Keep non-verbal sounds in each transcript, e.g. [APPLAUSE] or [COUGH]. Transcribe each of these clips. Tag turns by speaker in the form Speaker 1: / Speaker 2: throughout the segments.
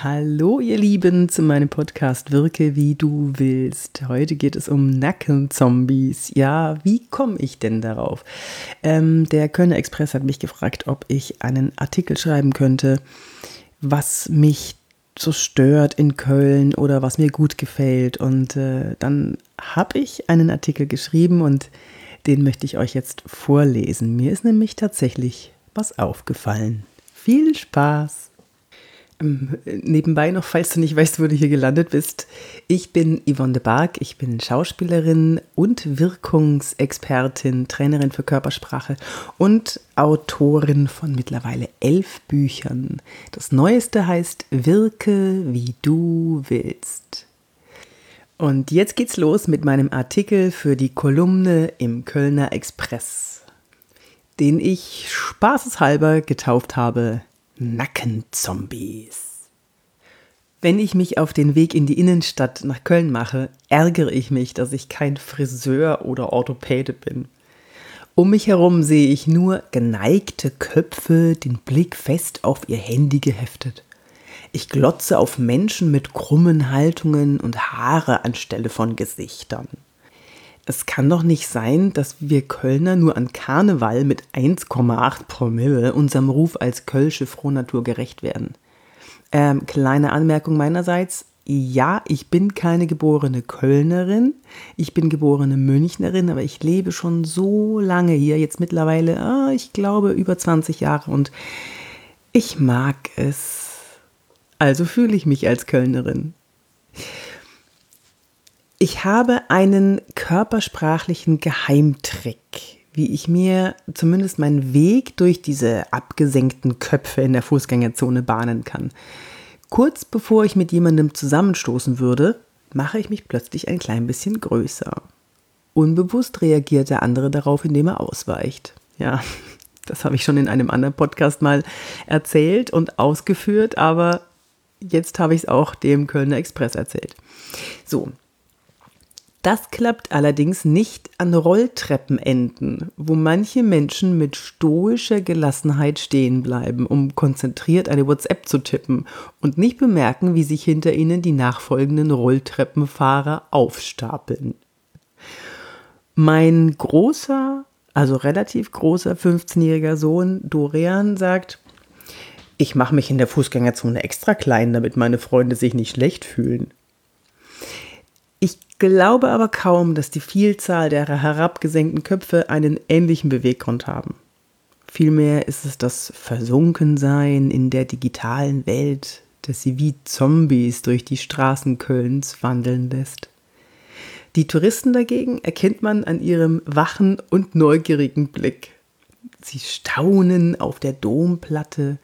Speaker 1: Hallo ihr Lieben zu meinem Podcast Wirke wie du willst. Heute geht es um Nackenzombies. Ja, wie komme ich denn darauf? Ähm, der Kölner Express hat mich gefragt, ob ich einen Artikel schreiben könnte, was mich so stört in Köln oder was mir gut gefällt. Und äh, dann habe ich einen Artikel geschrieben und den möchte ich euch jetzt vorlesen. Mir ist nämlich tatsächlich was aufgefallen. Viel Spaß! Ähm, nebenbei noch, falls du nicht weißt, wo du hier gelandet bist. Ich bin Yvonne de Barg, ich bin Schauspielerin und Wirkungsexpertin, Trainerin für Körpersprache und Autorin von mittlerweile elf Büchern. Das neueste heißt Wirke, wie du willst. Und jetzt geht's los mit meinem Artikel für die Kolumne im Kölner Express, den ich spaßeshalber getauft habe Nackenzombies. Wenn ich mich auf den Weg in die Innenstadt nach Köln mache, ärgere ich mich, dass ich kein Friseur oder Orthopäde bin. Um mich herum sehe ich nur geneigte Köpfe, den Blick fest auf ihr Handy geheftet. Ich glotze auf Menschen mit krummen Haltungen und Haare anstelle von Gesichtern. Es kann doch nicht sein, dass wir Kölner nur an Karneval mit 1,8 Promille unserem Ruf als Kölsche Frohnatur gerecht werden. Ähm, kleine Anmerkung meinerseits. Ja, ich bin keine geborene Kölnerin. Ich bin geborene Münchnerin, aber ich lebe schon so lange hier, jetzt mittlerweile, ah, ich glaube, über 20 Jahre und ich mag es. Also fühle ich mich als Kölnerin. Ich habe einen körpersprachlichen Geheimtrick, wie ich mir zumindest meinen Weg durch diese abgesenkten Köpfe in der Fußgängerzone bahnen kann. Kurz bevor ich mit jemandem zusammenstoßen würde, mache ich mich plötzlich ein klein bisschen größer. Unbewusst reagiert der andere darauf, indem er ausweicht. Ja, [LAUGHS] das habe ich schon in einem anderen Podcast mal erzählt und ausgeführt, aber jetzt habe ich es auch dem Kölner Express erzählt. So, das klappt allerdings nicht an Rolltreppenenden, wo manche Menschen mit stoischer Gelassenheit stehen bleiben, um konzentriert eine WhatsApp zu tippen und nicht bemerken, wie sich hinter ihnen die nachfolgenden Rolltreppenfahrer aufstapeln. Mein großer, also relativ großer 15-jähriger Sohn Dorian sagt, ich mache mich in der Fußgängerzone extra klein, damit meine Freunde sich nicht schlecht fühlen. Ich glaube aber kaum, dass die Vielzahl der herabgesenkten Köpfe einen ähnlichen Beweggrund haben. Vielmehr ist es das Versunkensein in der digitalen Welt, das sie wie Zombies durch die Straßen Kölns wandeln lässt. Die Touristen dagegen erkennt man an ihrem wachen und neugierigen Blick. Sie staunen auf der Domplatte,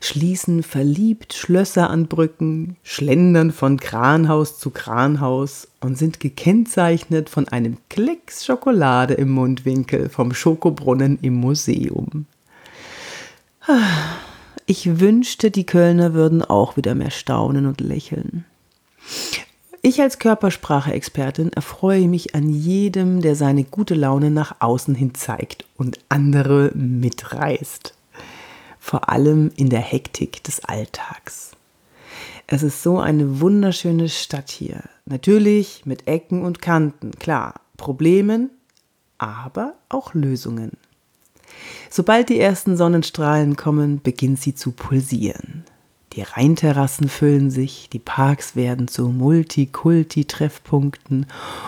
Speaker 1: schließen verliebt Schlösser an Brücken, schlendern von Kranhaus zu Kranhaus und sind gekennzeichnet von einem Klecks Schokolade im Mundwinkel vom Schokobrunnen im Museum. Ich wünschte, die Kölner würden auch wieder mehr staunen und lächeln. Ich als Körpersprache-Expertin erfreue mich an jedem, der seine gute Laune nach außen hin zeigt und andere mitreißt vor allem in der Hektik des Alltags. Es ist so eine wunderschöne Stadt hier. Natürlich mit Ecken und Kanten, klar, Problemen, aber auch Lösungen. Sobald die ersten Sonnenstrahlen kommen, beginnt sie zu pulsieren. Die Rheinterrassen füllen sich, die Parks werden zu Multikulti-Treffpunkten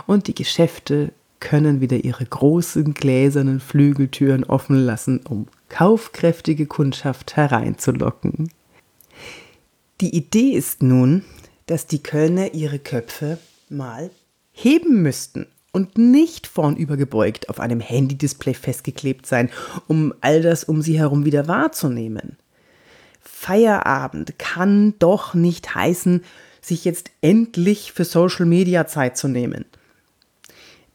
Speaker 1: und die Geschäfte können wieder ihre großen gläsernen Flügeltüren offen lassen, um kaufkräftige Kundschaft hereinzulocken. Die Idee ist nun, dass die Kölner ihre Köpfe mal heben müssten und nicht vornüber gebeugt auf einem Handy-Display festgeklebt sein, um all das um sie herum wieder wahrzunehmen. Feierabend kann doch nicht heißen, sich jetzt endlich für Social Media Zeit zu nehmen.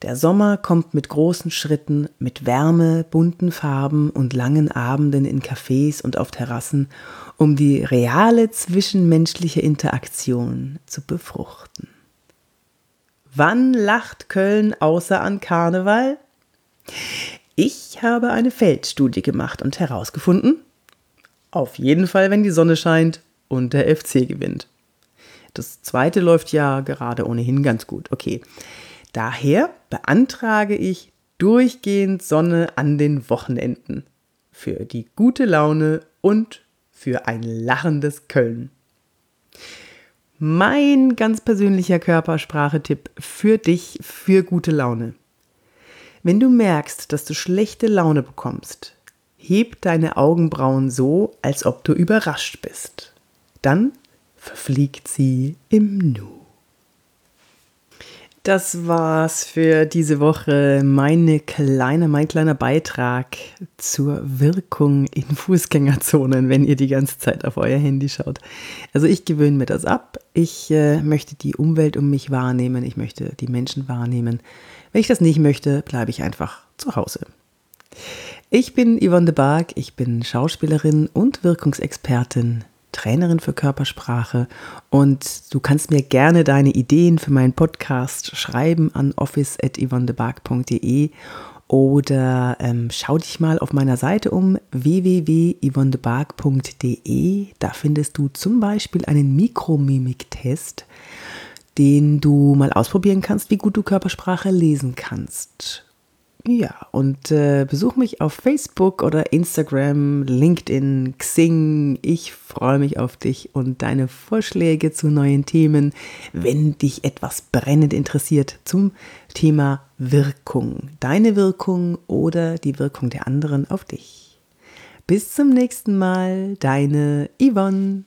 Speaker 1: Der Sommer kommt mit großen Schritten, mit Wärme, bunten Farben und langen Abenden in Cafés und auf Terrassen, um die reale zwischenmenschliche Interaktion zu befruchten. Wann lacht Köln außer an Karneval? Ich habe eine Feldstudie gemacht und herausgefunden, auf jeden Fall, wenn die Sonne scheint und der FC gewinnt. Das zweite läuft ja gerade ohnehin ganz gut. Okay. Daher beantrage ich durchgehend Sonne an den Wochenenden. Für die gute Laune und für ein lachendes Köln. Mein ganz persönlicher Körpersprachetipp für dich für gute Laune. Wenn du merkst, dass du schlechte Laune bekommst, heb deine Augenbrauen so, als ob du überrascht bist. Dann verfliegt sie im Nu. Das war's für diese Woche. Meine kleine, mein kleiner Beitrag zur Wirkung in Fußgängerzonen, wenn ihr die ganze Zeit auf euer Handy schaut. Also ich gewöhne mir das ab. Ich äh, möchte die Umwelt um mich wahrnehmen. Ich möchte die Menschen wahrnehmen. Wenn ich das nicht möchte, bleibe ich einfach zu Hause. Ich bin Yvonne de Barg. Ich bin Schauspielerin und Wirkungsexpertin Trainerin für Körpersprache und du kannst mir gerne deine Ideen für meinen Podcast schreiben an office.yvonnebark.de oder ähm, schau dich mal auf meiner Seite um www.yvonnebark.de. Da findest du zum Beispiel einen Mikromimik-Test, den du mal ausprobieren kannst, wie gut du Körpersprache lesen kannst. Ja, und äh, besuch mich auf Facebook oder Instagram, LinkedIn, Xing. Ich freue mich auf dich und deine Vorschläge zu neuen Themen, wenn dich etwas brennend interessiert zum Thema Wirkung. Deine Wirkung oder die Wirkung der anderen auf dich. Bis zum nächsten Mal, deine Yvonne.